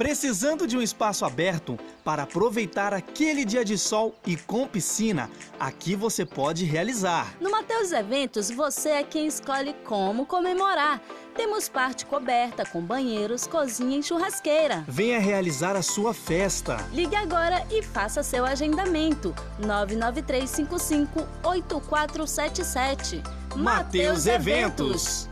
Precisando de um espaço aberto para aproveitar aquele dia de sol e com piscina, aqui você pode realizar. No Mateus Eventos, você é quem escolhe como comemorar. Temos parte coberta com banheiros, cozinha e churrasqueira. Venha realizar a sua festa. Ligue agora e faça seu agendamento. 99355 8477. Mateus Eventos.